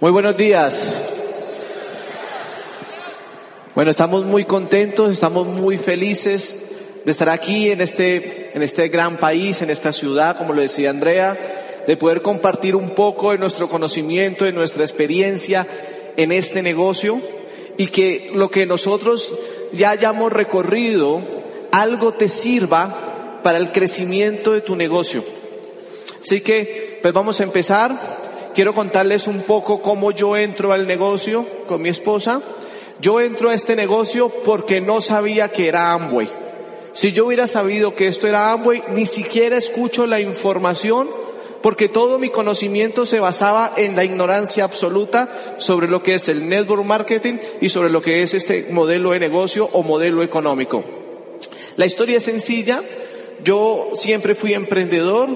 Muy buenos días. Bueno, estamos muy contentos, estamos muy felices de estar aquí en este, en este gran país, en esta ciudad, como lo decía Andrea, de poder compartir un poco de nuestro conocimiento, de nuestra experiencia en este negocio y que lo que nosotros ya hayamos recorrido, algo te sirva para el crecimiento de tu negocio. Así que, pues vamos a empezar. Quiero contarles un poco cómo yo entro al negocio con mi esposa. Yo entro a este negocio porque no sabía que era Amway. Si yo hubiera sabido que esto era Amway, ni siquiera escucho la información porque todo mi conocimiento se basaba en la ignorancia absoluta sobre lo que es el network marketing y sobre lo que es este modelo de negocio o modelo económico. La historia es sencilla. Yo siempre fui emprendedor,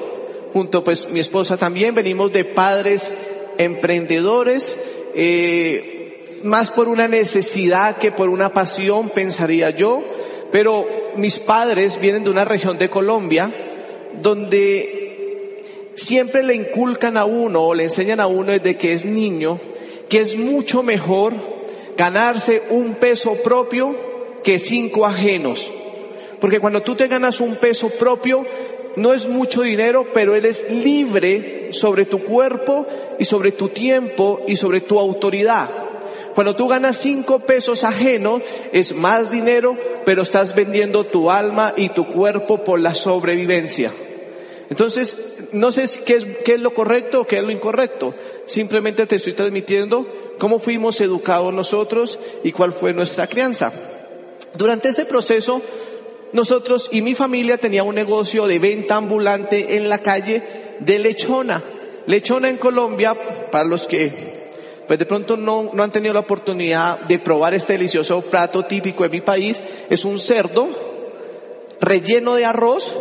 junto pues mi esposa también, venimos de padres emprendedores, eh, más por una necesidad que por una pasión, pensaría yo, pero mis padres vienen de una región de Colombia donde siempre le inculcan a uno o le enseñan a uno desde que es niño que es mucho mejor ganarse un peso propio que cinco ajenos. Porque cuando tú te ganas un peso propio, no es mucho dinero, pero eres libre sobre tu cuerpo y sobre tu tiempo y sobre tu autoridad. Cuando tú ganas cinco pesos ajenos, es más dinero, pero estás vendiendo tu alma y tu cuerpo por la sobrevivencia. Entonces, no sé qué es, qué es lo correcto o qué es lo incorrecto. Simplemente te estoy transmitiendo cómo fuimos educados nosotros y cuál fue nuestra crianza. Durante este proceso, nosotros y mi familia tenía un negocio de venta ambulante en la calle de lechona. Lechona en Colombia, para los que pues de pronto no, no han tenido la oportunidad de probar este delicioso plato típico de mi país, es un cerdo relleno de arroz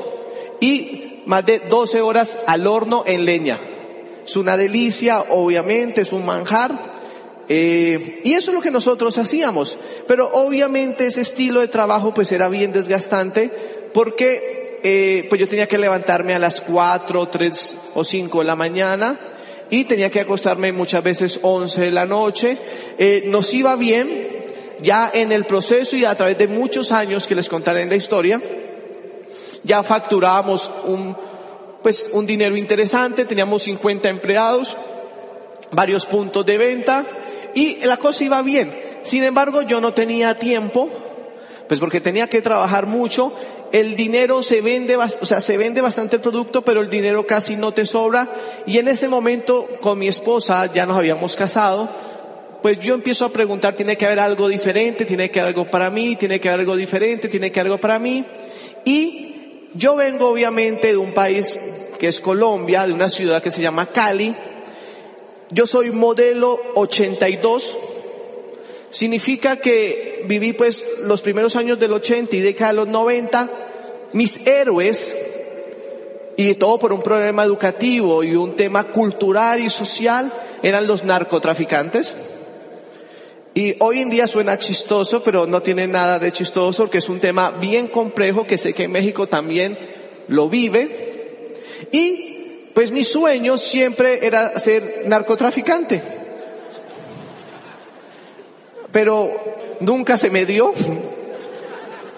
y más de 12 horas al horno en leña. Es una delicia, obviamente, es un manjar. Eh, y eso es lo que nosotros hacíamos. Pero obviamente ese estilo de trabajo pues era bien desgastante porque eh, pues yo tenía que levantarme a las 4, 3 o 5 de la mañana y tenía que acostarme muchas veces 11 de la noche. Eh, nos iba bien ya en el proceso y a través de muchos años que les contaré en la historia, ya facturábamos un, pues, un dinero interesante, teníamos 50 empleados, varios puntos de venta y la cosa iba bien. Sin embargo, yo no tenía tiempo, pues porque tenía que trabajar mucho. El dinero se vende, o sea, se vende bastante el producto, pero el dinero casi no te sobra. Y en ese momento, con mi esposa, ya nos habíamos casado, pues yo empiezo a preguntar, tiene que haber algo diferente, tiene que haber algo para mí, tiene que haber algo diferente, tiene que haber algo para mí. Y yo vengo obviamente de un país que es Colombia, de una ciudad que se llama Cali, yo soy modelo 82. Significa que viví pues los primeros años del 80 y década de los 90. Mis héroes, y todo por un problema educativo y un tema cultural y social, eran los narcotraficantes. Y hoy en día suena chistoso, pero no tiene nada de chistoso porque es un tema bien complejo que sé que en México también lo vive. Y pues mi sueño siempre era ser narcotraficante. Pero nunca se me dio.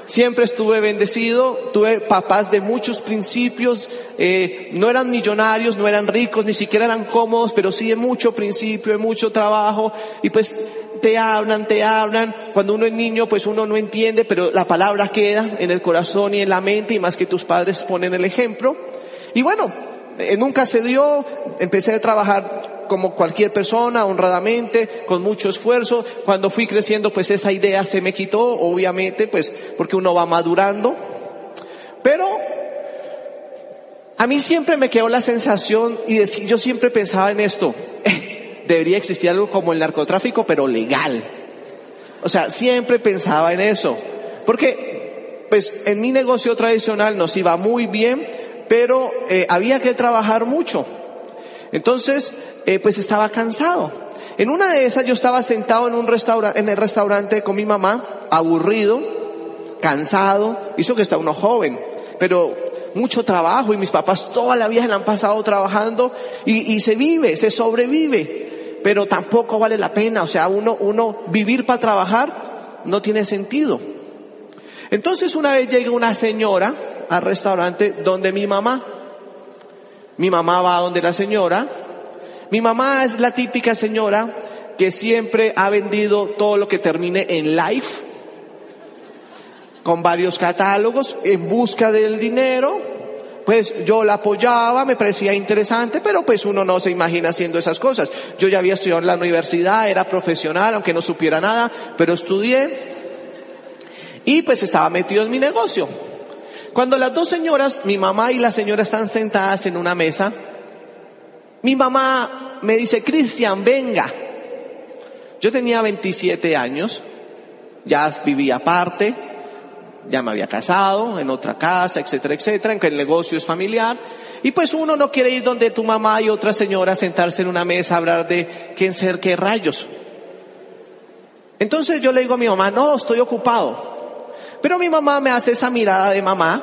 Siempre estuve bendecido, tuve papás de muchos principios, eh, no eran millonarios, no eran ricos, ni siquiera eran cómodos, pero sí de mucho principio, de mucho trabajo, y pues te hablan, te hablan, cuando uno es niño pues uno no entiende, pero la palabra queda en el corazón y en la mente, y más que tus padres ponen el ejemplo. Y bueno, eh, nunca se dio, empecé a trabajar como cualquier persona, honradamente, con mucho esfuerzo. Cuando fui creciendo, pues esa idea se me quitó, obviamente, pues porque uno va madurando. Pero a mí siempre me quedó la sensación y yo siempre pensaba en esto, debería existir algo como el narcotráfico, pero legal. O sea, siempre pensaba en eso. Porque, pues, en mi negocio tradicional nos iba muy bien, pero eh, había que trabajar mucho. Entonces, eh, pues estaba cansado. En una de esas yo estaba sentado en un restaurante, en el restaurante con mi mamá, aburrido, cansado, hizo que está uno joven, pero mucho trabajo y mis papás toda la vida le han pasado trabajando y, y se vive, se sobrevive. pero tampoco vale la pena. O sea, uno, uno vivir para trabajar no tiene sentido. Entonces una vez llega una señora al restaurante donde mi mamá, mi mamá va a donde la señora, mi mamá es la típica señora que siempre ha vendido todo lo que termine en life, con varios catálogos en busca del dinero. Pues yo la apoyaba, me parecía interesante, pero pues uno no se imagina haciendo esas cosas. Yo ya había estudiado en la universidad, era profesional, aunque no supiera nada, pero estudié y pues estaba metido en mi negocio. Cuando las dos señoras, mi mamá y la señora están sentadas en una mesa, mi mamá me dice, Cristian, venga. Yo tenía 27 años, ya vivía aparte, ya me había casado en otra casa, etcétera, etcétera, en que el negocio es familiar. Y pues uno no quiere ir donde tu mamá y otra señora sentarse en una mesa a hablar de quién ser qué rayos. Entonces yo le digo a mi mamá, no, estoy ocupado. Pero mi mamá me hace esa mirada de mamá,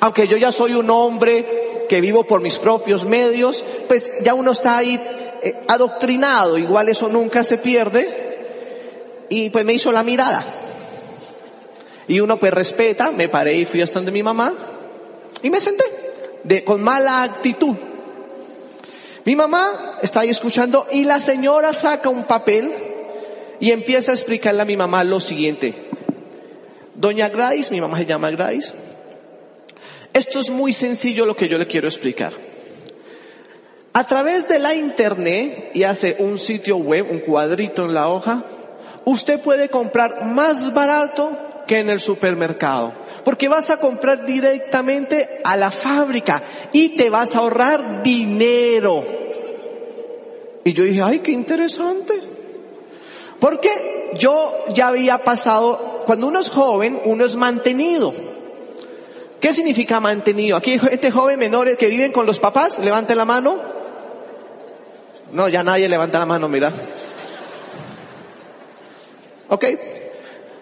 aunque yo ya soy un hombre que vivo por mis propios medios, pues ya uno está ahí eh, adoctrinado, igual eso nunca se pierde. Y pues me hizo la mirada. Y uno pues respeta, me paré y fui hasta donde mi mamá y me senté de, con mala actitud. Mi mamá está ahí escuchando y la señora saca un papel y empieza a explicarle a mi mamá lo siguiente. Doña Grace, mi mamá se llama Grace. Esto es muy sencillo lo que yo le quiero explicar. A través de la internet y hace un sitio web, un cuadrito en la hoja, usted puede comprar más barato que en el supermercado. Porque vas a comprar directamente a la fábrica y te vas a ahorrar dinero. Y yo dije, ay, qué interesante. Porque yo ya había pasado, cuando uno es joven, uno es mantenido. ¿Qué significa mantenido? Aquí hay gente joven, menores que viven con los papás, levante la mano. No, ya nadie levanta la mano, mira. ¿Ok?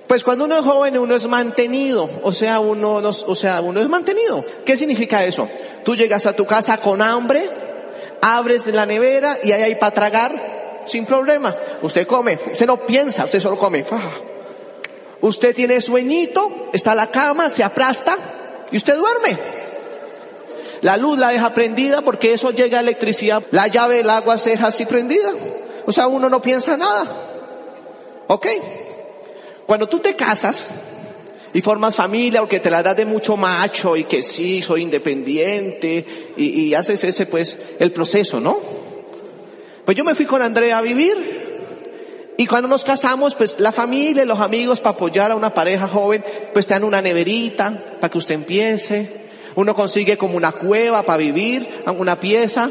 Pues cuando uno es joven uno es mantenido, o sea, uno, o sea, uno es mantenido. ¿Qué significa eso? Tú llegas a tu casa con hambre, abres la nevera y ahí hay para tragar sin problema. Usted come, usted no piensa, usted solo come. Usted tiene sueñito, está la cama, se aplasta y usted duerme. La luz la deja prendida porque eso llega a electricidad. La llave del agua se deja así prendida. O sea, uno no piensa nada. ¿Ok? Cuando tú te casas y formas familia o que te la das de mucho macho y que sí, soy independiente y, haces ese pues el proceso, ¿no? Pues yo me fui con Andrea a vivir y cuando nos casamos, pues la familia los amigos para apoyar a una pareja joven, pues te dan una neverita para que usted empiece. Uno consigue como una cueva para vivir, una pieza,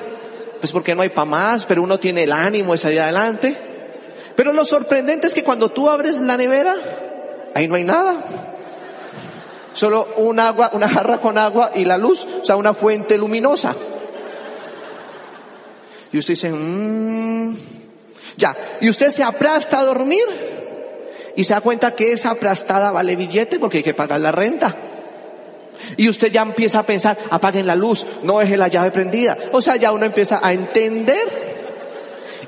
pues porque no hay para más, pero uno tiene el ánimo de salir adelante. Pero lo sorprendente es que cuando tú abres la nevera, ahí no hay nada. Solo un agua, una jarra con agua y la luz, o sea, una fuente luminosa. Y usted dice, mmm, ya, y usted se aplasta a dormir y se da cuenta que esa aplastada vale billete porque hay que pagar la renta. Y usted ya empieza a pensar, apaguen la luz, no deje la llave prendida. O sea, ya uno empieza a entender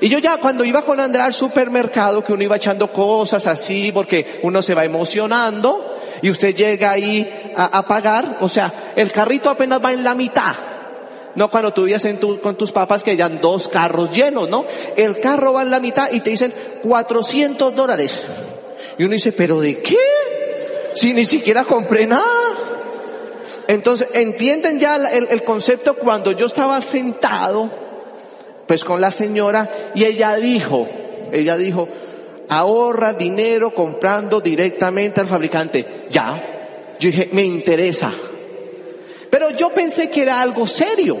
y yo ya cuando iba con Andrea al supermercado, que uno iba echando cosas así, porque uno se va emocionando, y usted llega ahí a, pagar, o sea, el carrito apenas va en la mitad. No cuando tú vivías con tus papás que hayan dos carros llenos, ¿no? El carro va en la mitad y te dicen 400 dólares. Y uno dice, ¿pero de qué? Si ni siquiera compré nada. Entonces, ¿entienden ya el concepto cuando yo estaba sentado? pues con la señora y ella dijo, ella dijo, ahorra dinero comprando directamente al fabricante. Ya, yo dije, me interesa. Pero yo pensé que era algo serio.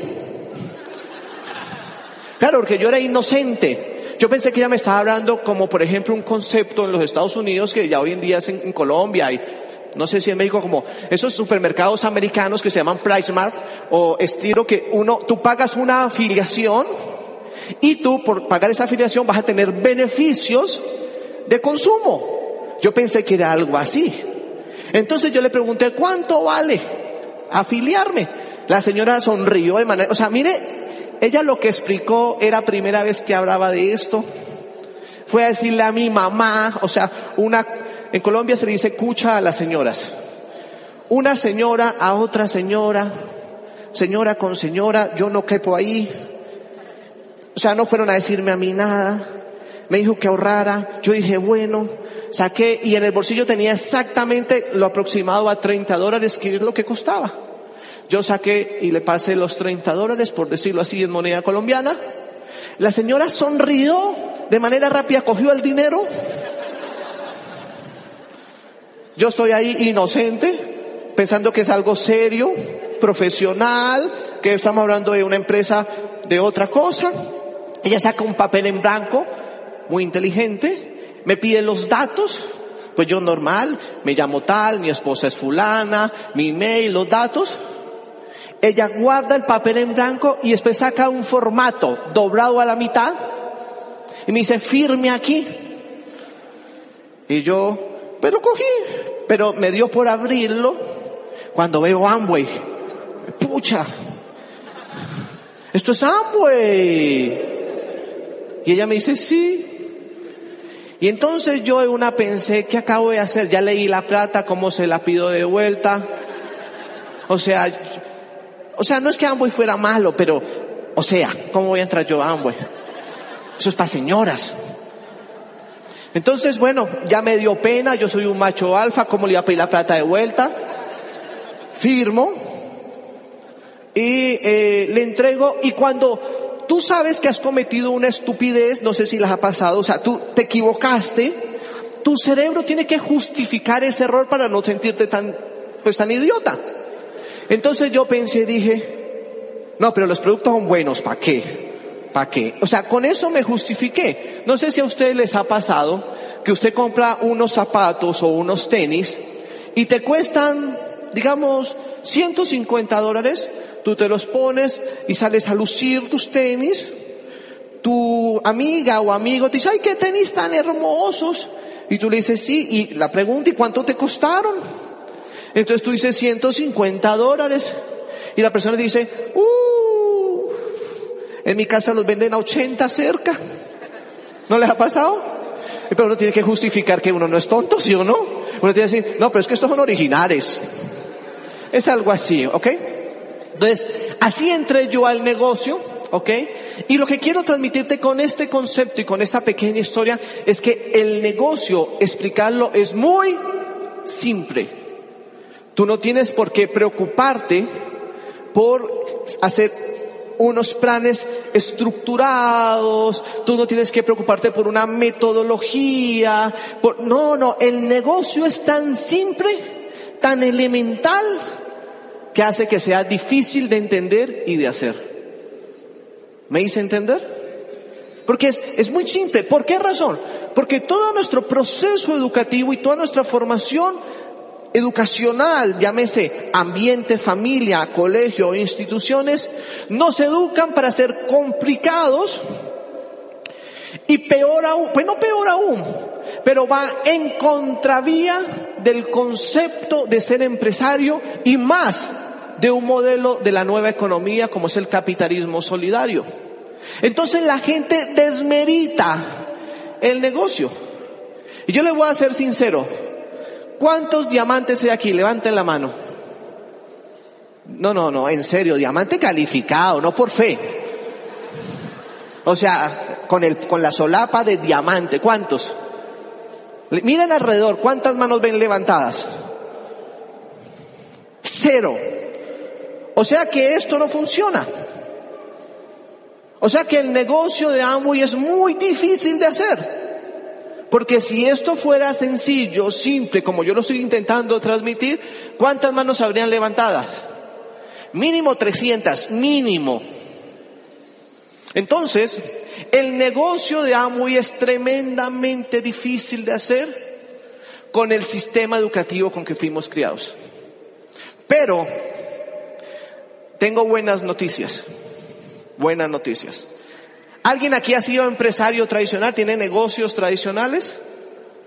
Claro, porque yo era inocente. Yo pensé que ella me estaba hablando como, por ejemplo, un concepto en los Estados Unidos que ya hoy en día es en, Colombia y no sé si en México como esos supermercados americanos que se llaman Price Mart o estilo que uno, tú pagas una afiliación y tú por pagar esa afiliación vas a tener beneficios de consumo. Yo pensé que era algo así. Entonces yo le pregunté, ¿cuánto vale afiliarme? La señora sonrió de manera, o sea, mire, ella lo que explicó era primera vez que hablaba de esto. Fue a decirle a mi mamá, o sea, una, en Colombia se dice cucha a las señoras. Una señora a otra señora, señora con señora, yo no quepo ahí. O sea, no fueron a decirme a mí nada. Me dijo que ahorrara. Yo dije, bueno, saqué y en el bolsillo tenía exactamente lo aproximado a 30 dólares, que es lo que costaba. Yo saqué y le pasé los 30 dólares, por decirlo así, en moneda colombiana. La señora sonrió de manera rápida, cogió el dinero. Yo estoy ahí inocente, pensando que es algo serio, profesional, que estamos hablando de una empresa de otra cosa. Ella saca un papel en blanco, muy inteligente, me pide los datos, pues yo normal, me llamo tal, mi esposa es fulana, mi email, los datos. Ella guarda el papel en blanco y después saca un formato doblado a la mitad y me dice, firme aquí. Y yo, pero cogí, pero me dio por abrirlo cuando veo Amway. Pucha, esto es Amway. Y ella me dice, sí. Y entonces yo en una pensé, ¿qué acabo de hacer? Ya leí la plata, ¿cómo se la pido de vuelta? O sea, o sea, no es que Amway fuera malo, pero, o sea, ¿cómo voy a entrar yo a Amway? Eso es para señoras. Entonces, bueno, ya me dio pena, yo soy un macho alfa, ¿cómo le iba a pedir la plata de vuelta? Firmo y eh, le entrego y cuando tú sabes que has cometido una estupidez, no sé si las ha pasado, o sea, tú te equivocaste, tu cerebro tiene que justificar ese error para no sentirte tan, pues tan idiota. Entonces yo pensé, dije, no, pero los productos son buenos, ¿para qué? ¿Para qué? O sea, con eso me justifiqué. No sé si a ustedes les ha pasado que usted compra unos zapatos o unos tenis y te cuestan, digamos, 150 dólares, tú te los pones y sales a lucir tus tenis, tu amiga o amigo te dice, ay, qué tenis tan hermosos. Y tú le dices, sí, y la pregunta, ¿y cuánto te costaron? Entonces tú dices 150 dólares. Y la persona dice, uh, en mi casa los venden a 80 cerca. ¿No les ha pasado? Pero uno tiene que justificar que uno no es tonto, ¿sí o no? Uno tiene que decir, no, pero es que estos son originales. Es algo así, ¿ok? Entonces, así entré yo al negocio, ¿ok? Y lo que quiero transmitirte con este concepto y con esta pequeña historia es que el negocio, explicarlo, es muy simple. Tú no tienes por qué preocuparte por hacer unos planes estructurados, tú no tienes que preocuparte por una metodología, por, no, no, el negocio es tan simple, tan elemental, que hace que sea difícil de entender y de hacer. ¿Me hice entender? Porque es, es muy simple. ¿Por qué razón? Porque todo nuestro proceso educativo y toda nuestra formación educacional, llámese ambiente, familia, colegio, instituciones, nos educan para ser complicados y peor aún, pues no peor aún, pero va en contravía del concepto de ser empresario y más de un modelo de la nueva economía como es el capitalismo solidario. Entonces la gente desmerita el negocio. Y yo le voy a ser sincero, ¿Cuántos diamantes hay aquí? Levanten la mano. No, no, no, en serio, diamante calificado, no por fe. O sea, con, el, con la solapa de diamante, ¿cuántos? Miren alrededor, ¿cuántas manos ven levantadas? Cero. O sea que esto no funciona. O sea que el negocio de Amway es muy difícil de hacer. Porque si esto fuera sencillo, simple, como yo lo estoy intentando transmitir, ¿cuántas manos habrían levantadas? Mínimo 300, mínimo. Entonces, el negocio de Amway es tremendamente difícil de hacer con el sistema educativo con que fuimos criados. Pero, tengo buenas noticias, buenas noticias. ¿Alguien aquí ha sido empresario tradicional? ¿Tiene negocios tradicionales?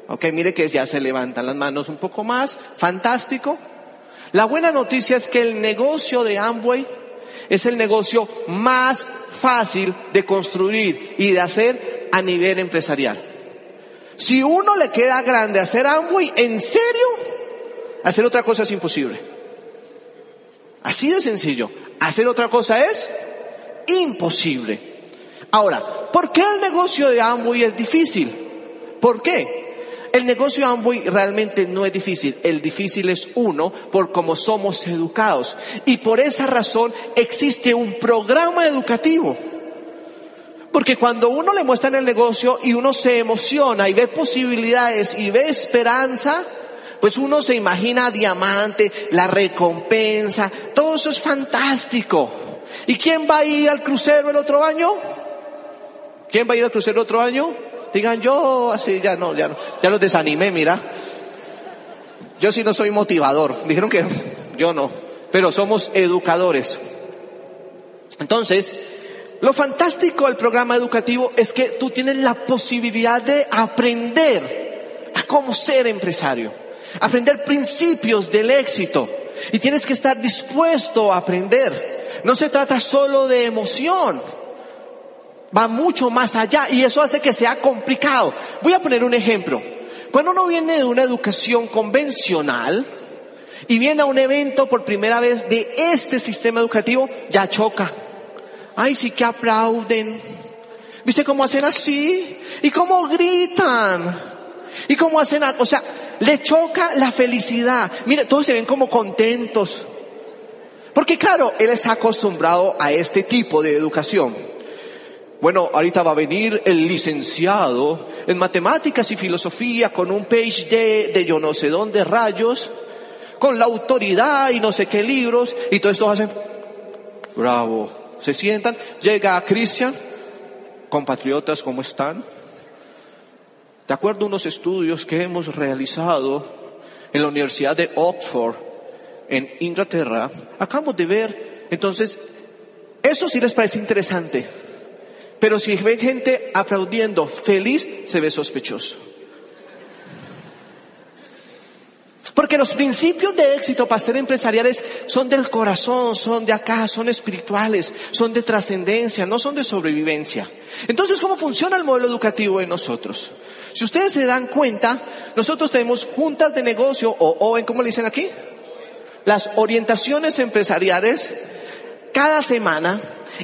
Ok, mire que ya se levantan las manos un poco más. Fantástico. La buena noticia es que el negocio de Amway es el negocio más fácil de construir y de hacer a nivel empresarial. Si uno le queda grande hacer Amway, ¿en serio? Hacer otra cosa es imposible. Así de sencillo. Hacer otra cosa es imposible. Ahora, ¿por qué el negocio de Amway es difícil? ¿Por qué? El negocio Amway realmente no es difícil. El difícil es uno por cómo somos educados. Y por esa razón existe un programa educativo. Porque cuando uno le muestra en el negocio y uno se emociona y ve posibilidades y ve esperanza, pues uno se imagina diamante, la recompensa, todo eso es fantástico. ¿Y quién va a ir al crucero el otro año? ¿Quién va a ir al crucero el otro año? Digan yo, así ya no, ya no, ya los desanimé, mira. Yo sí no soy motivador. Dijeron que yo no, pero somos educadores. Entonces, lo fantástico del programa educativo es que tú tienes la posibilidad de aprender a cómo ser empresario aprender principios del éxito. Y tienes que estar dispuesto a aprender. No se trata solo de emoción. Va mucho más allá y eso hace que sea complicado. Voy a poner un ejemplo. Cuando uno viene de una educación convencional y viene a un evento por primera vez de este sistema educativo, ya choca. Ay, sí que aplauden. ¿Viste cómo hacen así? ¿Y cómo gritan? ¿Y cómo hacen? O sea, le choca la felicidad. Mire, todos se ven como contentos. Porque claro, él está acostumbrado a este tipo de educación. Bueno, ahorita va a venir el licenciado en matemáticas y filosofía con un PhD de yo no sé dónde rayos, con la autoridad y no sé qué libros, y todo esto hacen, bravo, se sientan, llega Cristian, compatriotas, ¿cómo están? De acuerdo a unos estudios que hemos realizado en la Universidad de Oxford, en Inglaterra, acabamos de ver, entonces, eso sí les parece interesante, pero si ven gente aplaudiendo feliz, se ve sospechoso. Porque los principios de éxito para ser empresariales son del corazón, son de acá, son espirituales, son de trascendencia, no son de sobrevivencia. Entonces, ¿cómo funciona el modelo educativo en nosotros? Si ustedes se dan cuenta, nosotros tenemos juntas de negocio o, o en cómo le dicen aquí, las orientaciones empresariales cada semana,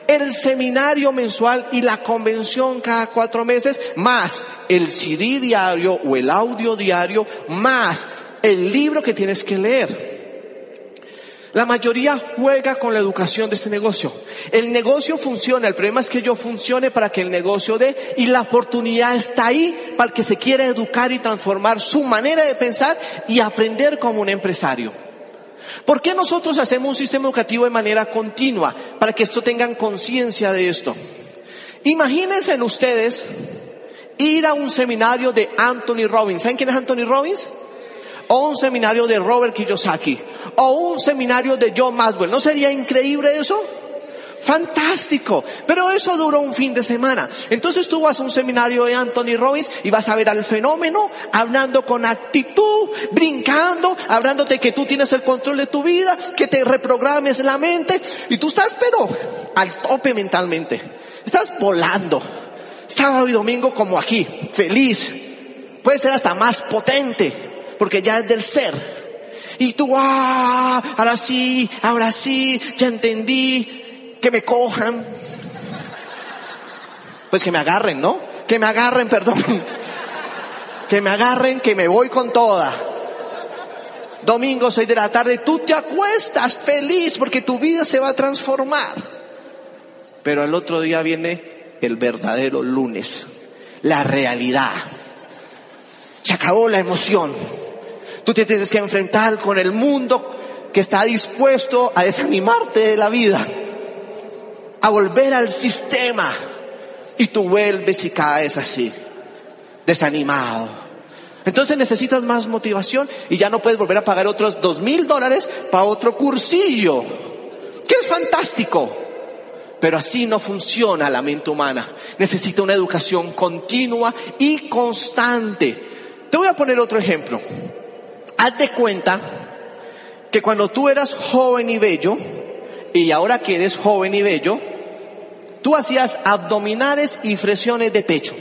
el seminario mensual y la convención cada cuatro meses, más el CD diario o el audio diario, más el libro que tienes que leer. La mayoría juega con la educación de este negocio. El negocio funciona, el problema es que yo funcione para que el negocio dé y la oportunidad está ahí para que se quiera educar y transformar su manera de pensar y aprender como un empresario. ¿Por qué nosotros hacemos un sistema educativo de manera continua? Para que esto tengan conciencia de esto. Imagínense en ustedes ir a un seminario de Anthony Robbins. ¿Saben quién es Anthony Robbins? O un seminario de Robert Kiyosaki o un seminario de John Maxwell. ¿No sería increíble eso? Fantástico. Pero eso duró un fin de semana. Entonces tú vas a un seminario de Anthony Robbins y vas a ver al fenómeno hablando con actitud, brincando, hablándote que tú tienes el control de tu vida, que te reprogrames la mente y tú estás pero al tope mentalmente. Estás volando. Sábado y domingo como aquí, feliz. Puede ser hasta más potente porque ya es del ser. Y tú, ah, ahora sí, ahora sí, ya entendí, que me cojan. Pues que me agarren, ¿no? Que me agarren, perdón. Que me agarren, que me voy con toda. Domingo 6 de la tarde, tú te acuestas feliz porque tu vida se va a transformar. Pero al otro día viene el verdadero lunes, la realidad. Se acabó la emoción Tú te tienes que enfrentar con el mundo que está dispuesto a desanimarte de la vida, a volver al sistema. Y tú vuelves y caes así, desanimado. Entonces necesitas más motivación y ya no puedes volver a pagar otros dos mil dólares para otro cursillo, que es fantástico. Pero así no funciona la mente humana. Necesita una educación continua y constante. Te voy a poner otro ejemplo. Haz de cuenta que cuando tú eras joven y bello y ahora que eres joven y bello, tú hacías abdominales y flexiones de pecho.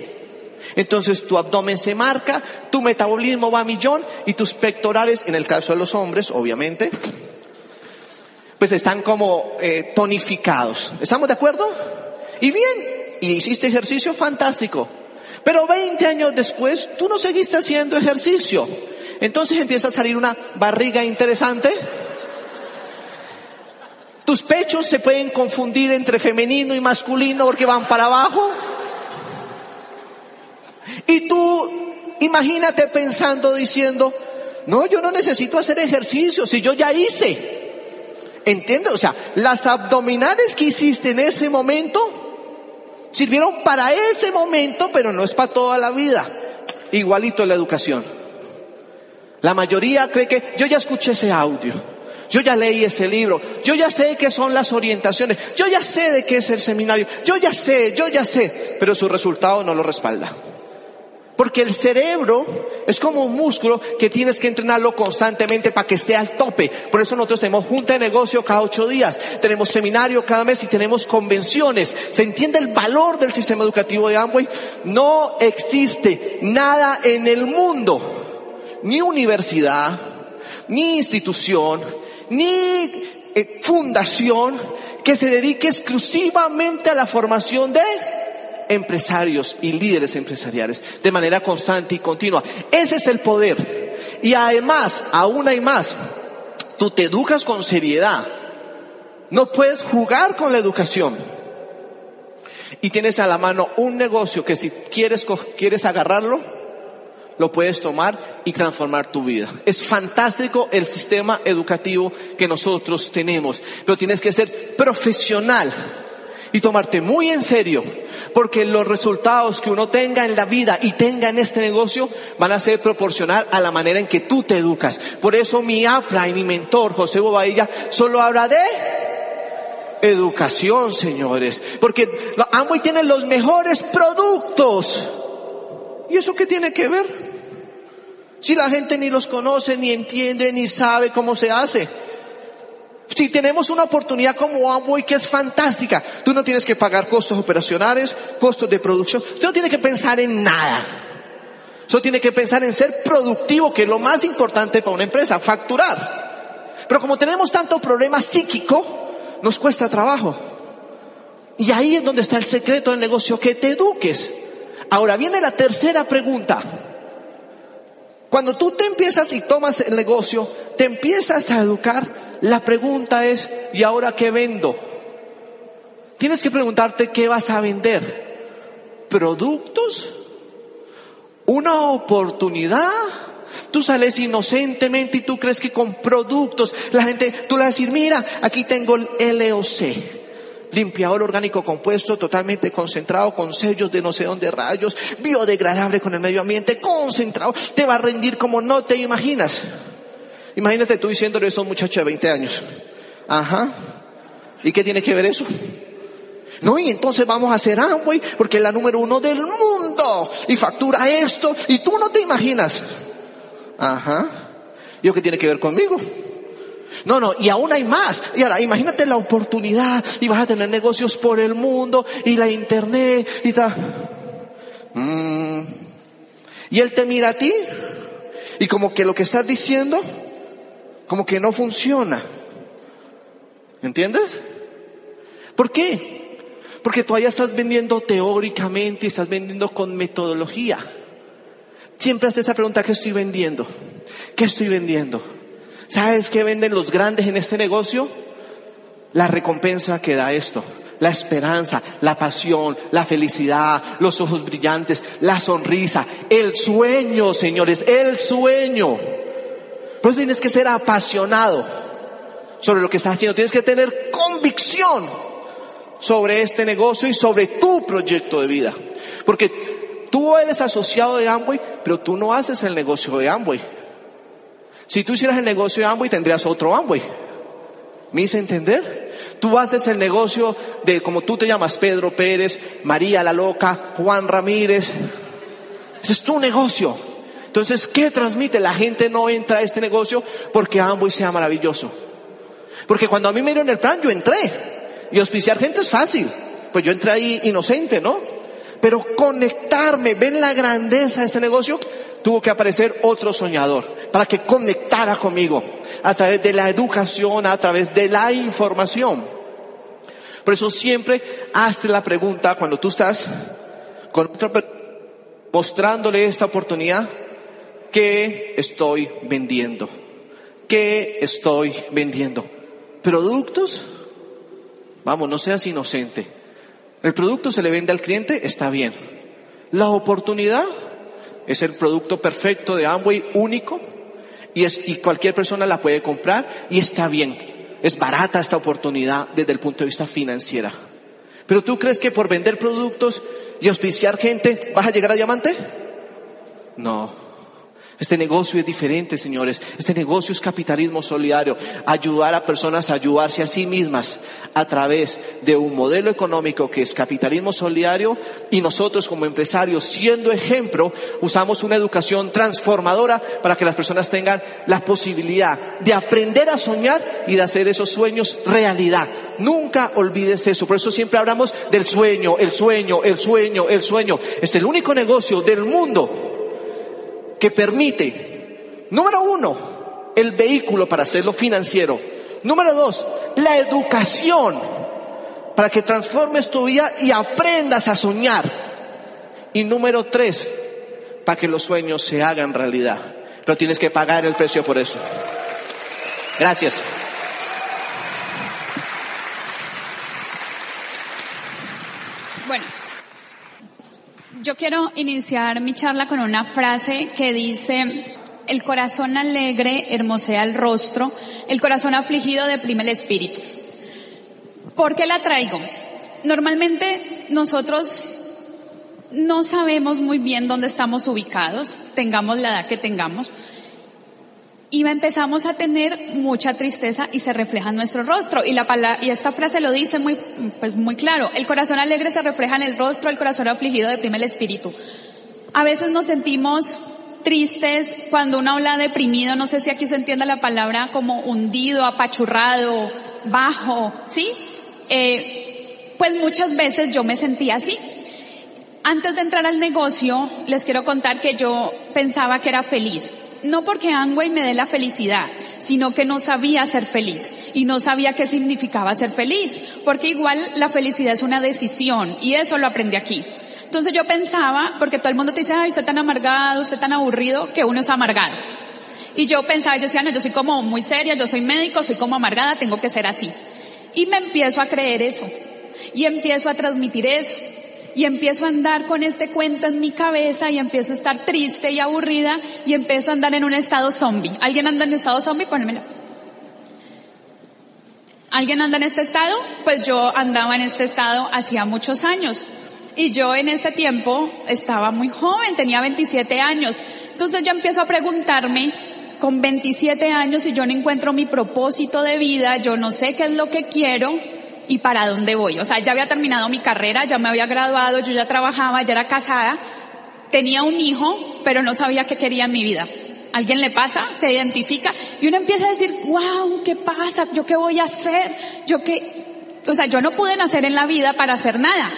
Entonces tu abdomen se marca, tu metabolismo va a millón y tus pectorales, en el caso de los hombres, obviamente, pues están como eh, tonificados. ¿Estamos de acuerdo? Y bien, y hiciste ejercicio fantástico. Pero 20 años después, tú no seguiste haciendo ejercicio. Entonces empieza a salir una barriga interesante. Tus pechos se pueden confundir entre femenino y masculino porque van para abajo. Y tú imagínate pensando diciendo, no, yo no necesito hacer ejercicio si yo ya hice. ¿Entiendes? O sea, las abdominales que hiciste en ese momento sirvieron para ese momento, pero no es para toda la vida. Igualito la educación. La mayoría cree que yo ya escuché ese audio, yo ya leí ese libro, yo ya sé qué son las orientaciones, yo ya sé de qué es el seminario, yo ya sé, yo ya sé, pero su resultado no lo respalda. Porque el cerebro es como un músculo que tienes que entrenarlo constantemente para que esté al tope. Por eso nosotros tenemos junta de negocio cada ocho días, tenemos seminario cada mes y tenemos convenciones. ¿Se entiende el valor del sistema educativo de Amway? No existe nada en el mundo, ni universidad, ni institución, ni eh, fundación que se dedique exclusivamente a la formación de empresarios y líderes empresariales de manera constante y continua. Ese es el poder. Y además, aún hay más, tú te educas con seriedad. No puedes jugar con la educación. Y tienes a la mano un negocio que si quieres, quieres agarrarlo, lo puedes tomar y transformar tu vida. Es fantástico el sistema educativo que nosotros tenemos, pero tienes que ser profesional y tomarte muy en serio, porque los resultados que uno tenga en la vida y tenga en este negocio van a ser proporcional a la manera en que tú te educas. Por eso mi y mi mentor, José Bobadilla, solo habla de educación, señores, porque Amway tiene los mejores productos. ¿Y eso qué tiene que ver? Si la gente ni los conoce, ni entiende, ni sabe cómo se hace. Si tenemos una oportunidad como Amway que es fantástica, tú no tienes que pagar costos operacionales, costos de producción, tú no tienes que pensar en nada. Solo tiene que pensar en ser productivo, que es lo más importante para una empresa, facturar. Pero como tenemos tanto problema psíquico, nos cuesta trabajo. Y ahí es donde está el secreto del negocio, que te eduques. Ahora viene la tercera pregunta. Cuando tú te empiezas y tomas el negocio, te empiezas a educar, la pregunta es, ¿y ahora qué vendo? Tienes que preguntarte qué vas a vender. ¿Productos? ¿Una oportunidad? Tú sales inocentemente y tú crees que con productos la gente, tú le vas a decir, mira, aquí tengo el LOC, limpiador orgánico compuesto, totalmente concentrado, con sellos de no sé dónde rayos, biodegradable con el medio ambiente, concentrado, te va a rendir como no te imaginas. Imagínate tú diciéndole eso a un muchacho de 20 años. Ajá. ¿Y qué tiene que ver eso? No, y entonces vamos a hacer Amway porque es la número uno del mundo y factura esto y tú no te imaginas. Ajá. ¿Y qué tiene que ver conmigo? No, no, y aún hay más. Y ahora, imagínate la oportunidad y vas a tener negocios por el mundo y la internet y tal. Mm. Y él te mira a ti y como que lo que estás diciendo como que no funciona. ¿Entiendes? ¿Por qué? Porque todavía estás vendiendo teóricamente y estás vendiendo con metodología. Siempre haces esa pregunta, ¿qué estoy vendiendo? ¿Qué estoy vendiendo? ¿Sabes qué venden los grandes en este negocio? La recompensa que da esto, la esperanza, la pasión, la felicidad, los ojos brillantes, la sonrisa, el sueño, señores, el sueño. Pues tienes que ser apasionado sobre lo que estás haciendo. Tienes que tener convicción sobre este negocio y sobre tu proyecto de vida. Porque tú eres asociado de Amway, pero tú no haces el negocio de Amway. Si tú hicieras el negocio de Amway, tendrías otro Amway. ¿Me hice entender? Tú haces el negocio de, como tú te llamas, Pedro Pérez, María la Loca, Juan Ramírez. Ese es tu negocio. Entonces, ¿qué transmite? La gente no entra a este negocio porque Amway sea maravilloso. Porque cuando a mí me dieron el plan, yo entré. Y auspiciar gente es fácil. Pues yo entré ahí inocente, ¿no? Pero conectarme, ven la grandeza de este negocio, tuvo que aparecer otro soñador para que conectara conmigo a través de la educación, a través de la información. Por eso siempre hazte la pregunta cuando tú estás con otra mostrándole esta oportunidad, ¿qué estoy vendiendo? ¿Qué estoy vendiendo? ¿Productos? Vamos, no seas inocente. El producto se le vende al cliente, está bien. La oportunidad es el producto perfecto de Amway, único, y, es, y cualquier persona la puede comprar y está bien. Es barata esta oportunidad desde el punto de vista financiera. Pero tú crees que por vender productos y auspiciar gente vas a llegar a diamante? No. Este negocio es diferente, señores. Este negocio es capitalismo solidario. Ayudar a personas a ayudarse a sí mismas a través de un modelo económico que es capitalismo solidario y nosotros como empresarios, siendo ejemplo, usamos una educación transformadora para que las personas tengan la posibilidad de aprender a soñar y de hacer esos sueños realidad. Nunca olvides eso. Por eso siempre hablamos del sueño, el sueño, el sueño, el sueño. Es el único negocio del mundo que permite, número uno, el vehículo para hacerlo financiero. Número dos, la educación para que transformes tu vida y aprendas a soñar. Y número tres, para que los sueños se hagan realidad. Pero tienes que pagar el precio por eso. Gracias. Bueno. Yo quiero iniciar mi charla con una frase que dice, el corazón alegre hermosea el rostro, el corazón afligido deprime el espíritu. ¿Por qué la traigo? Normalmente nosotros no sabemos muy bien dónde estamos ubicados, tengamos la edad que tengamos, y empezamos a tener mucha tristeza y se refleja en nuestro rostro. Y, la y esta frase lo dice muy, pues muy claro. El corazón alegre se refleja en el rostro, el corazón afligido deprime el espíritu. A veces nos sentimos tristes cuando uno habla deprimido, no sé si aquí se entiende la palabra como hundido, apachurrado, bajo, ¿sí? Eh, pues muchas veces yo me sentía así. Antes de entrar al negocio, les quiero contar que yo pensaba que era feliz no porque Angway me dé la felicidad, sino que no sabía ser feliz y no sabía qué significaba ser feliz, porque igual la felicidad es una decisión y eso lo aprendí aquí. Entonces yo pensaba, porque todo el mundo te dice, ay, usted tan amargado, usted tan aburrido, que uno es amargado. Y yo pensaba, yo decía, no, yo soy como muy seria, yo soy médico, soy como amargada, tengo que ser así. Y me empiezo a creer eso. Y empiezo a transmitir eso y empiezo a andar con este cuento en mi cabeza y empiezo a estar triste y aburrida y empiezo a andar en un estado zombie. ¿Alguien anda en estado zombie? Pónmelo. ¿Alguien anda en este estado? Pues yo andaba en este estado hacía muchos años. Y yo en ese tiempo estaba muy joven, tenía 27 años. Entonces yo empiezo a preguntarme, con 27 años, si yo no encuentro mi propósito de vida, yo no sé qué es lo que quiero, y para dónde voy. O sea, ya había terminado mi carrera, ya me había graduado, yo ya trabajaba, ya era casada, tenía un hijo, pero no sabía qué quería en mi vida. ¿Alguien le pasa? ¿Se identifica? Y uno empieza a decir, wow, ¿qué pasa? ¿Yo qué voy a hacer? ¿Yo qué? O sea, yo no pude nacer en la vida para hacer nada.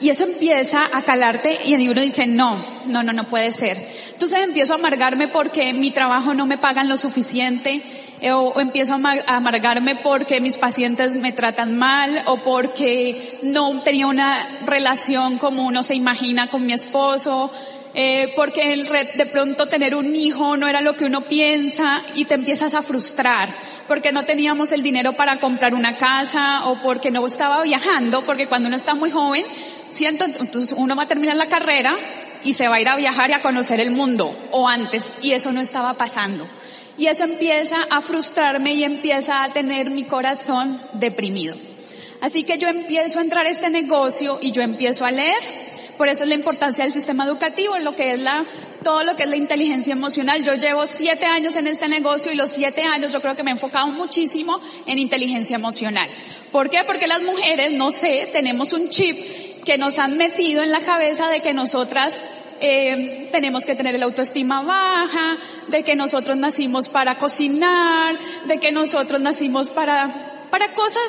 Y eso empieza a calarte y uno dice, no, no, no, no puede ser. Entonces empiezo a amargarme porque mi trabajo no me pagan lo suficiente, o, empiezo a amargarme porque mis pacientes me tratan mal, o porque no tenía una relación como uno se imagina con mi esposo, eh, porque el, de pronto tener un hijo no era lo que uno piensa y te empiezas a frustrar porque no teníamos el dinero para comprar una casa o porque no estaba viajando, porque cuando uno está muy joven, siento, entonces uno va a terminar la carrera y se va a ir a viajar y a conocer el mundo, o antes, y eso no estaba pasando. Y eso empieza a frustrarme y empieza a tener mi corazón deprimido. Así que yo empiezo a entrar a este negocio y yo empiezo a leer. Por eso es la importancia del sistema educativo, lo que es la todo lo que es la inteligencia emocional. Yo llevo siete años en este negocio y los siete años yo creo que me he enfocado muchísimo en inteligencia emocional. ¿Por qué? Porque las mujeres, no sé, tenemos un chip que nos han metido en la cabeza de que nosotras eh, tenemos que tener la autoestima baja, de que nosotros nacimos para cocinar, de que nosotros nacimos para, para cosas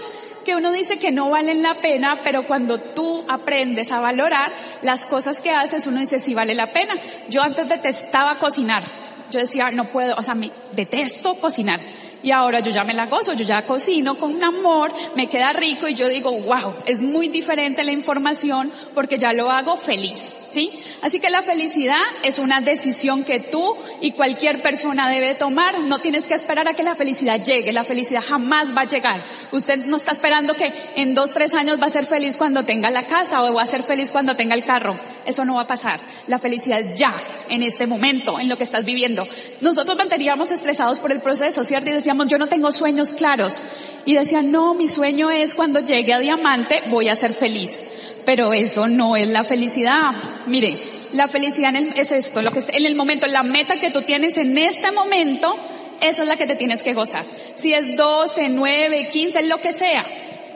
que uno dice que no valen la pena, pero cuando tú aprendes a valorar las cosas que haces, uno dice sí vale la pena. Yo antes detestaba cocinar. Yo decía, no puedo, o sea, me detesto cocinar. Y ahora yo ya me la gozo, yo ya cocino con un amor, me queda rico y yo digo, wow, es muy diferente la información porque ya lo hago feliz, ¿sí? Así que la felicidad es una decisión que tú y cualquier persona debe tomar. No tienes que esperar a que la felicidad llegue, la felicidad jamás va a llegar. Usted no está esperando que en dos, tres años va a ser feliz cuando tenga la casa o va a ser feliz cuando tenga el carro. Eso no va a pasar. La felicidad ya, en este momento, en lo que estás viviendo. Nosotros manteníamos estresados por el proceso, ¿cierto? Y decíamos, yo no tengo sueños claros. Y decía, no, mi sueño es cuando llegue a diamante voy a ser feliz. Pero eso no es la felicidad. Mire, la felicidad es esto, lo que en el momento, la meta que tú tienes en este momento, esa es la que te tienes que gozar. Si es 12, 9, 15, lo que sea.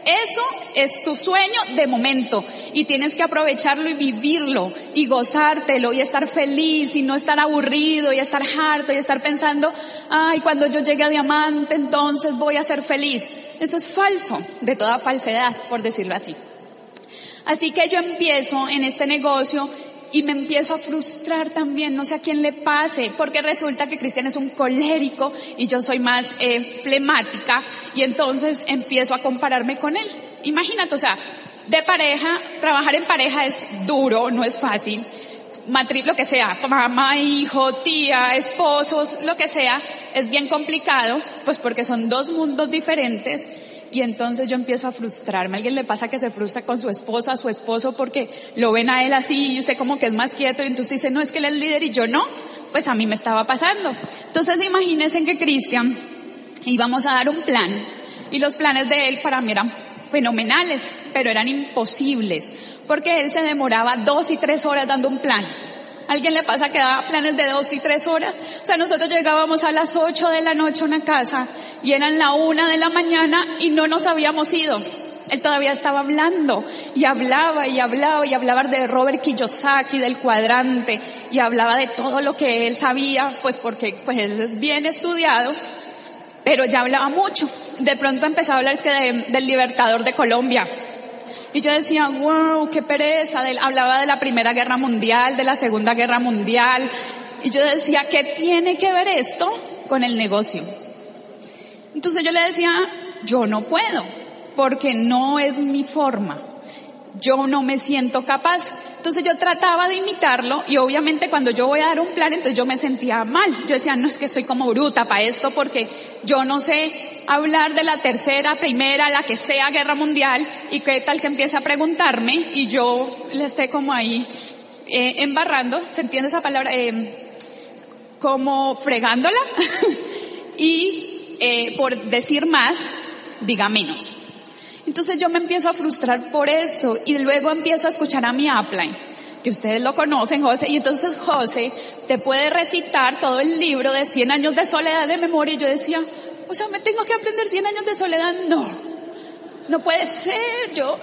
Eso es tu sueño de momento y tienes que aprovecharlo y vivirlo y gozártelo y estar feliz y no estar aburrido y estar harto y estar pensando, ay, cuando yo llegue a diamante entonces voy a ser feliz. Eso es falso, de toda falsedad, por decirlo así. Así que yo empiezo en este negocio y me empiezo a frustrar también, no sé a quién le pase, porque resulta que Cristian es un colérico y yo soy más eh, flemática y entonces empiezo a compararme con él. Imagínate, o sea, de pareja, trabajar en pareja es duro, no es fácil. Matriz, lo que sea, mamá, hijo, tía, esposos, lo que sea, es bien complicado, pues porque son dos mundos diferentes y entonces yo empiezo a frustrarme. ¿A alguien le pasa que se frustra con su esposa, su esposo, porque lo ven a él así y usted como que es más quieto y entonces dice, no, es que él es líder y yo no? Pues a mí me estaba pasando. Entonces imagínense que Cristian íbamos a dar un plan y los planes de él para mí eran fenomenales, pero eran imposibles, porque él se demoraba dos y tres horas dando un plan. ¿Alguien le pasa que daba planes de dos y tres horas? O sea, nosotros llegábamos a las ocho de la noche a una casa y eran la una de la mañana y no nos habíamos ido. Él todavía estaba hablando y hablaba y hablaba y hablaba de Robert Kiyosaki, del cuadrante y hablaba de todo lo que él sabía, pues porque pues es bien estudiado, pero ya hablaba mucho. De pronto empezó a hablar es que del libertador de Colombia, y yo decía, wow, qué pereza. hablaba de la Primera Guerra Mundial, de la Segunda Guerra Mundial. Y yo decía, ¿qué tiene que ver esto con el negocio? Entonces yo le decía, yo no puedo, porque no es mi forma. Yo no me siento capaz. Entonces yo trataba de imitarlo y obviamente cuando yo voy a dar un plan, entonces yo me sentía mal. Yo decía, no es que soy como bruta para esto porque yo no sé hablar de la tercera, primera, la que sea guerra mundial y qué tal que empiece a preguntarme y yo le esté como ahí eh, embarrando, ¿se entiende esa palabra? Eh, como fregándola y eh, por decir más, diga menos. Entonces yo me empiezo a frustrar por esto y luego empiezo a escuchar a mi upline, que ustedes lo conocen, José, y entonces José te puede recitar todo el libro de 100 años de soledad de memoria y yo decía, o sea, me tengo que aprender 100 años de soledad, no, no puede ser, yo,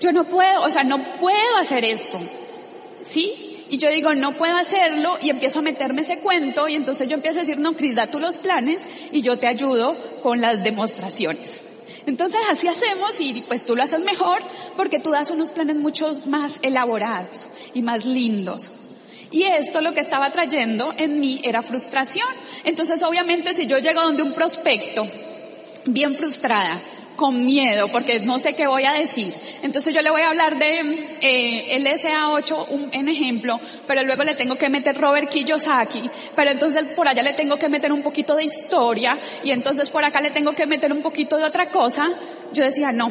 yo no puedo, o sea, no puedo hacer esto, ¿sí? Y yo digo, no puedo hacerlo y empiezo a meterme ese cuento y entonces yo empiezo a decir, no, Cris, da tú los planes y yo te ayudo con las demostraciones. Entonces así hacemos y pues tú lo haces mejor porque tú das unos planes mucho más elaborados y más lindos. Y esto lo que estaba trayendo en mí era frustración. Entonces obviamente si yo llego donde un prospecto bien frustrada, con miedo porque no sé qué voy a decir. Entonces yo le voy a hablar de eh, el SA8, un, en ejemplo, pero luego le tengo que meter Robert Kiyosaki, pero entonces por allá le tengo que meter un poquito de historia y entonces por acá le tengo que meter un poquito de otra cosa. Yo decía, no,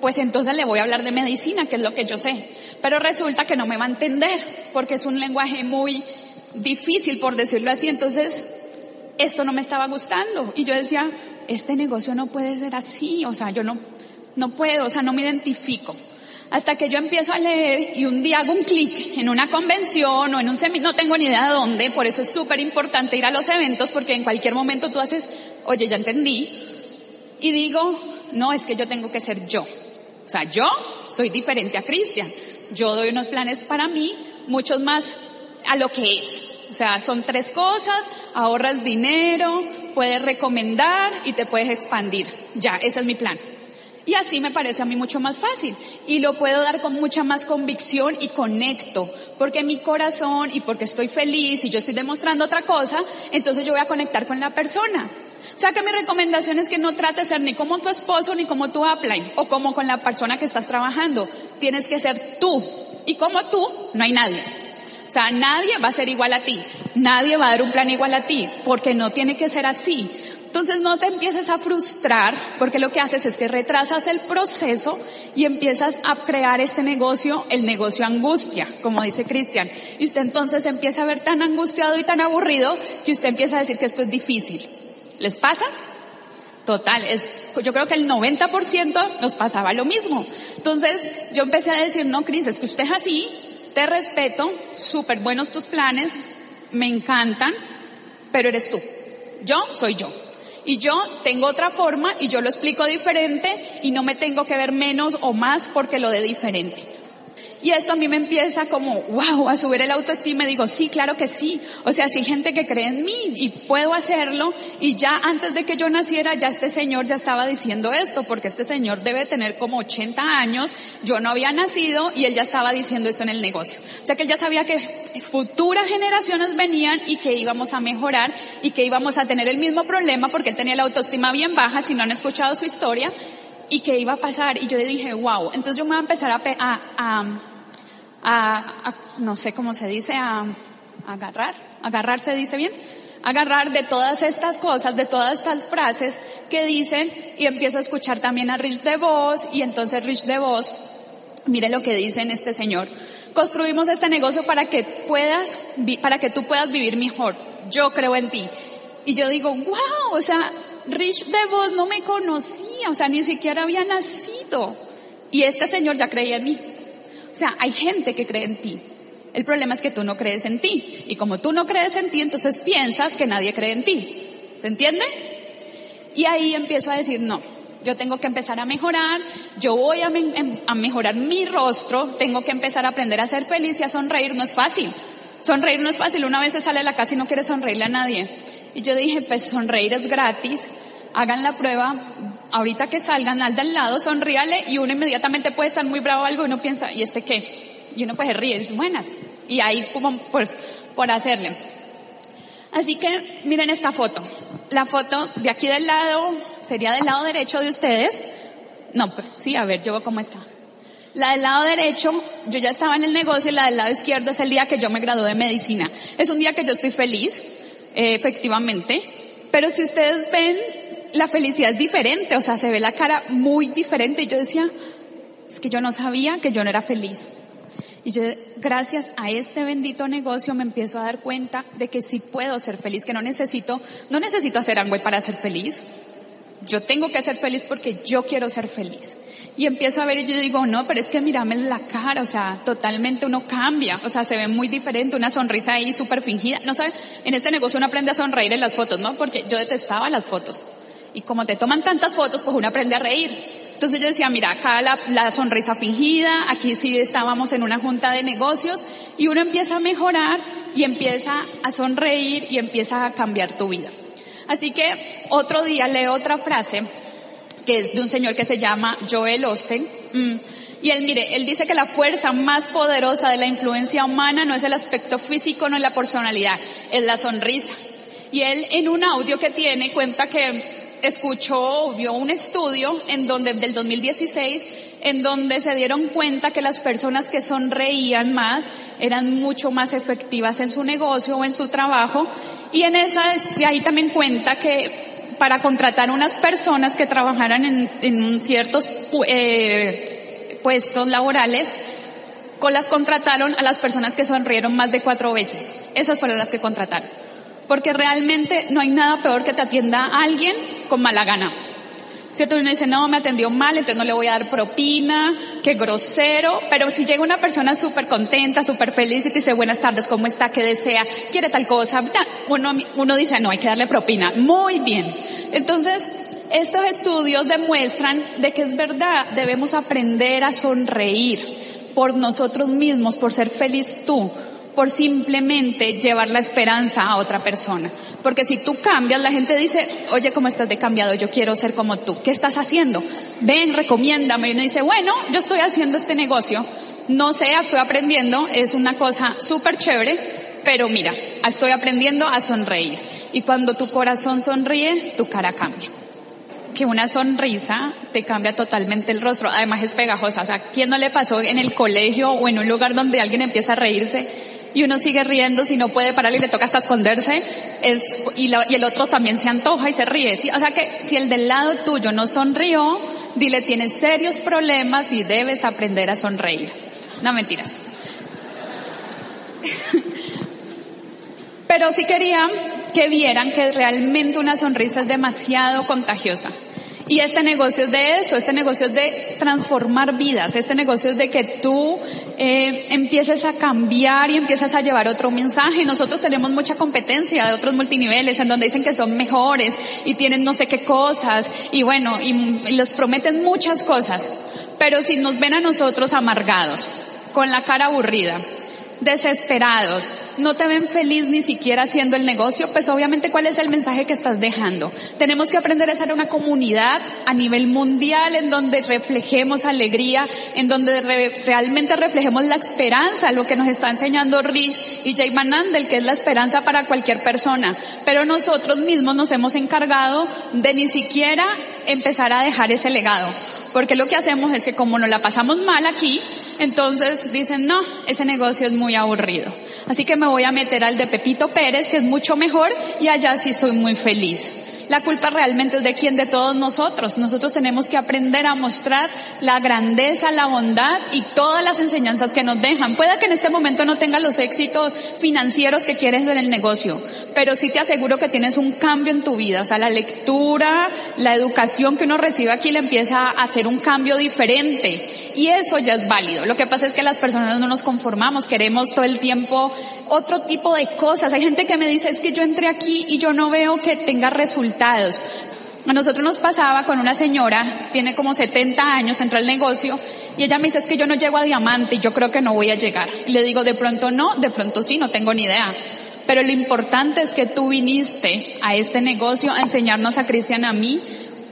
pues entonces le voy a hablar de medicina, que es lo que yo sé. Pero resulta que no me va a entender porque es un lenguaje muy difícil, por decirlo así. Entonces, esto no me estaba gustando. Y yo decía, este negocio no puede ser así, o sea, yo no, no puedo, o sea, no me identifico. Hasta que yo empiezo a leer y un día hago un clic en una convención o en un seminario, no tengo ni idea de dónde, por eso es súper importante ir a los eventos porque en cualquier momento tú haces, oye, ya entendí, y digo, no, es que yo tengo que ser yo. O sea, yo soy diferente a Cristian. Yo doy unos planes para mí, muchos más a lo que es. O sea, son tres cosas, ahorras dinero, puedes recomendar y te puedes expandir. Ya, ese es mi plan. Y así me parece a mí mucho más fácil. Y lo puedo dar con mucha más convicción y conecto. Porque mi corazón y porque estoy feliz y yo estoy demostrando otra cosa, entonces yo voy a conectar con la persona. O sea que mi recomendación es que no trates de ser ni como tu esposo ni como tu upline o como con la persona que estás trabajando. Tienes que ser tú. Y como tú, no hay nadie. O sea, nadie va a ser igual a ti. Nadie va a dar un plan igual a ti, porque no tiene que ser así. Entonces no te empieces a frustrar porque lo que haces es que retrasas el proceso y empiezas a crear este negocio, el negocio angustia, como dice Cristian. Y usted entonces empieza a ver tan angustiado y tan aburrido que usted empieza a decir que esto es difícil. ¿Les pasa? Total, es, yo creo que el 90% nos pasaba lo mismo. Entonces yo empecé a decir, no, Cris, es que usted es así, te respeto, súper buenos tus planes, me encantan, pero eres tú. Yo soy yo. Y yo tengo otra forma y yo lo explico diferente y no me tengo que ver menos o más porque lo de diferente. Y esto a mí me empieza como, wow, a subir el autoestima. Y digo, sí, claro que sí. O sea, si hay gente que cree en mí y puedo hacerlo. Y ya antes de que yo naciera, ya este señor ya estaba diciendo esto, porque este señor debe tener como 80 años. Yo no había nacido y él ya estaba diciendo esto en el negocio. O sea que él ya sabía que futuras generaciones venían y que íbamos a mejorar y que íbamos a tener el mismo problema porque él tenía la autoestima bien baja, si no han escuchado su historia y qué iba a pasar. Y yo dije, wow, entonces yo me voy a empezar a, a, a, no sé cómo se dice, a, agarrar, agarrar se dice bien, agarrar de todas estas cosas, de todas estas frases que dicen y empiezo a escuchar también a Rich DeVos y entonces Rich DeVos, mire lo que dice en este señor. Construimos este negocio para que puedas, para que tú puedas vivir mejor. Yo creo en ti. Y yo digo, wow, o sea, Rich DeVos no me conocía, o sea, ni siquiera había nacido. Y este señor ya creía en mí. O sea, hay gente que cree en ti. El problema es que tú no crees en ti. Y como tú no crees en ti, entonces piensas que nadie cree en ti. ¿Se entiende? Y ahí empiezo a decir, no, yo tengo que empezar a mejorar, yo voy a, em, mejorar mi rostro, tengo que empezar a aprender a ser feliz y a sonreír, no es fácil. Sonreír no es fácil, una vez se sale a la casa y no quiere sonreírle a nadie. Y yo dije, pues sonreír es gratis, hagan la prueba, ahorita que salgan al del lado, sonríale y uno inmediatamente puede estar muy bravo algo y uno piensa, ¿y este qué? Y uno pues ríe, es buenas. Y ahí como pues por hacerle. Así que miren esta foto. La foto de aquí del lado sería del lado derecho de ustedes. No, pues sí, a ver, yo cómo está. La del lado derecho, yo ya estaba en el negocio y la del lado izquierdo es el día que yo me gradué de medicina. Es un día que yo estoy feliz, efectivamente, pero si ustedes ven, la felicidad es diferente, o sea, se ve la cara muy diferente. Y yo decía, es que yo no sabía que yo no era feliz. Y yo, gracias a este bendito negocio, me empiezo a dar cuenta de que sí puedo ser feliz, que no necesito, no necesito hacer Amway para ser feliz. Yo tengo que ser feliz porque yo quiero ser feliz. Y empiezo a ver y yo digo, no, pero es que mírame la cara, o sea, totalmente uno cambia, o sea, se ve muy diferente, una sonrisa ahí súper fingida. No sabe, en este negocio uno aprende a sonreír en las fotos, ¿no? Porque yo detestaba las fotos. Y como te toman tantas fotos, pues uno aprende a reír. Entonces yo decía, mira, acá la, la sonrisa fingida, aquí sí estábamos en una junta de negocios, y uno empieza a mejorar y empieza a sonreír y empieza a cambiar tu vida. Así que otro día leo otra frase que es de un señor que se llama Joel Osten. Mm. Y él, mire, él dice que la fuerza más poderosa de la influencia humana no es el aspecto físico, no es la personalidad, es la sonrisa. Y él en un audio que tiene cuenta que escuchó, vio un estudio en donde, del 2016, en donde se dieron cuenta que las personas que sonreían más eran mucho más efectivas en su negocio o en su trabajo. Y en esa, y ahí también cuenta que para contratar unas personas que trabajaran en, ciertos eh, puestos laborales, con las contrataron a las personas que sonrieron más de cuatro veces. Esas fueron las que contrataron. Porque realmente no hay nada peor que te atienda a alguien con mala gana. ¿Cierto? Uno dice, no, me atendió mal, entonces no le voy a dar propina, qué grosero. Pero si llega una persona súper contenta, súper feliz y te dice, buenas tardes, ¿cómo está? ¿Qué desea? ¿Quiere tal cosa? Uno, uno dice, no, hay que darle propina. Muy bien. Entonces, estos estudios demuestran de que es verdad, debemos aprender a sonreír por nosotros mismos, por ser feliz tú, por simplemente llevar la esperanza a otra persona. Porque si tú cambias, la gente dice, oye, ¿cómo estás de cambiado? Yo quiero ser como tú. ¿Qué estás haciendo? Ven, recomiéndame. Y uno dice, bueno, yo estoy haciendo este negocio. No sé, estoy aprendiendo. Es una cosa súper chévere. Pero mira, estoy aprendiendo a sonreír. Y cuando tu corazón sonríe, tu cara cambia que una sonrisa te cambia totalmente el rostro. Además es pegajosa. O sea, ¿quién no le pasó en el colegio o en un lugar donde alguien empieza a reírse y uno sigue riendo si no puede parar y le toca hasta esconderse? Es, y, y el otro también se antoja y se ríe. O sea que si el del lado tuyo no sonrió, dile tienes serios problemas y debes aprender a sonreír. No mentiras. Pero sí quería que vieran que realmente una sonrisa es demasiado contagiosa. Y este negocio es de eso, este negocio es de transformar vidas, este negocio es de que tú eh, empieces a cambiar y empieces a llevar otro mensaje. Nosotros tenemos mucha competencia de otros multiniveles en donde dicen que son mejores y tienen no sé qué cosas y bueno, y, y les prometen muchas cosas. Pero si nos ven a nosotros amargados, con la cara aburrida, desesperados, no te ven feliz ni siquiera haciendo el negocio, pues obviamente cuál es el mensaje que estás dejando. Tenemos que aprender a ser una comunidad a nivel mundial en donde reflejemos alegría, en donde realmente reflejemos la esperanza, lo que nos está enseñando Rich y Jay Van Andel, que es la esperanza para cualquier persona. Pero nosotros mismos nos hemos encargado de ni siquiera empezar a dejar ese legado. Porque lo que hacemos es que como nos la pasamos mal aquí, entonces dicen, no, ese negocio es muy aburrido. Así que me voy a meter al de Pepito Pérez, que es mucho mejor, y allá sí estoy muy feliz. La culpa realmente es de quién, de todos nosotros. Nosotros tenemos que aprender a mostrar la grandeza, la bondad y todas las enseñanzas que nos dejan. Puede que en este momento no tengas los éxitos financieros que quieres en el negocio, pero sí te aseguro que tienes un cambio en tu vida. O sea, la lectura, la educación que uno recibe aquí le empieza a hacer un cambio diferente. Y eso ya es válido. Lo que pasa es que las personas no nos conformamos, queremos todo el tiempo otro tipo de cosas. Hay gente que me dice, es que yo entré aquí y yo no veo que tenga resultados. A nosotros nos pasaba con una señora, tiene como 70 años, entró al negocio y ella me dice, es que yo no llego a diamante y yo creo que no voy a llegar. Y le digo, de pronto no, de pronto sí, no tengo ni idea. Pero lo importante es que tú viniste a este negocio a enseñarnos a Cristian a mí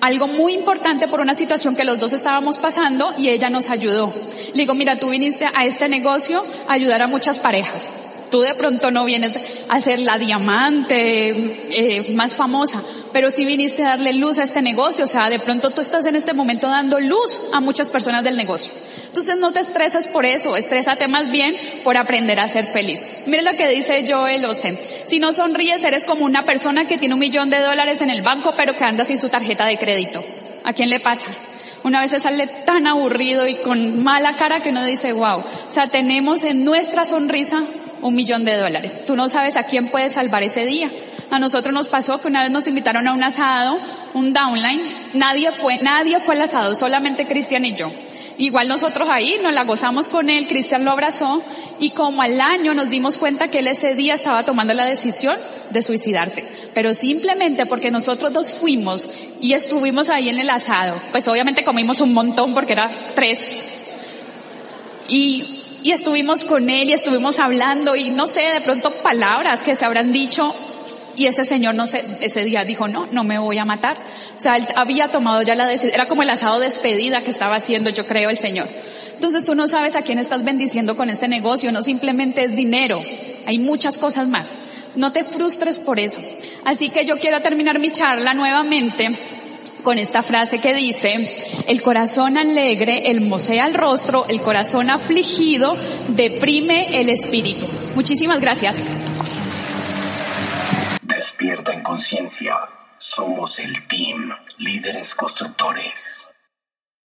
algo muy importante por una situación que los dos estábamos pasando y ella nos ayudó. Le digo, mira, tú viniste a este negocio a ayudar a muchas parejas. Tú de pronto no vienes a ser la diamante eh, más famosa, pero sí viniste a darle luz a este negocio. O sea, de pronto tú estás en este momento dando luz a muchas personas del negocio. Entonces no te estreses por eso, estrésate más bien por aprender a ser feliz. Mire lo que dice Joel Osten. Si no sonríes, eres como una persona que tiene un millón de dólares en el banco, pero que anda sin su tarjeta de crédito. ¿A quién le pasa? Una vez se sale tan aburrido y con mala cara que uno dice, wow. O sea, tenemos en nuestra sonrisa un millón de dólares. Tú no sabes a quién puedes salvar ese día. A nosotros nos pasó que una vez nos invitaron a un asado, un downline. Nadie fue, nadie fue al asado, solamente Cristian y yo. Igual nosotros ahí nos la gozamos con él, Cristian lo abrazó y como al año nos dimos cuenta que él ese día estaba tomando la decisión de suicidarse. Pero simplemente porque nosotros dos fuimos y estuvimos ahí en el asado, pues obviamente comimos un montón porque era tres. Y, y estuvimos con él y estuvimos hablando y no sé, de pronto palabras que se habrán dicho y ese señor no sé, ese día dijo, no, no me voy a matar. O sea, él había tomado ya la decisión, era como el asado despedida que estaba haciendo, yo creo, el Señor. Entonces tú no sabes a quién estás bendiciendo con este negocio, no simplemente es dinero, hay muchas cosas más. No te frustres por eso. Así que yo quiero terminar mi charla nuevamente con esta frase que dice, el corazón alegre mosea el rostro, el corazón afligido deprime el espíritu. Muchísimas gracias. Despierta en conciencia. Somos el team Líderes Constructores.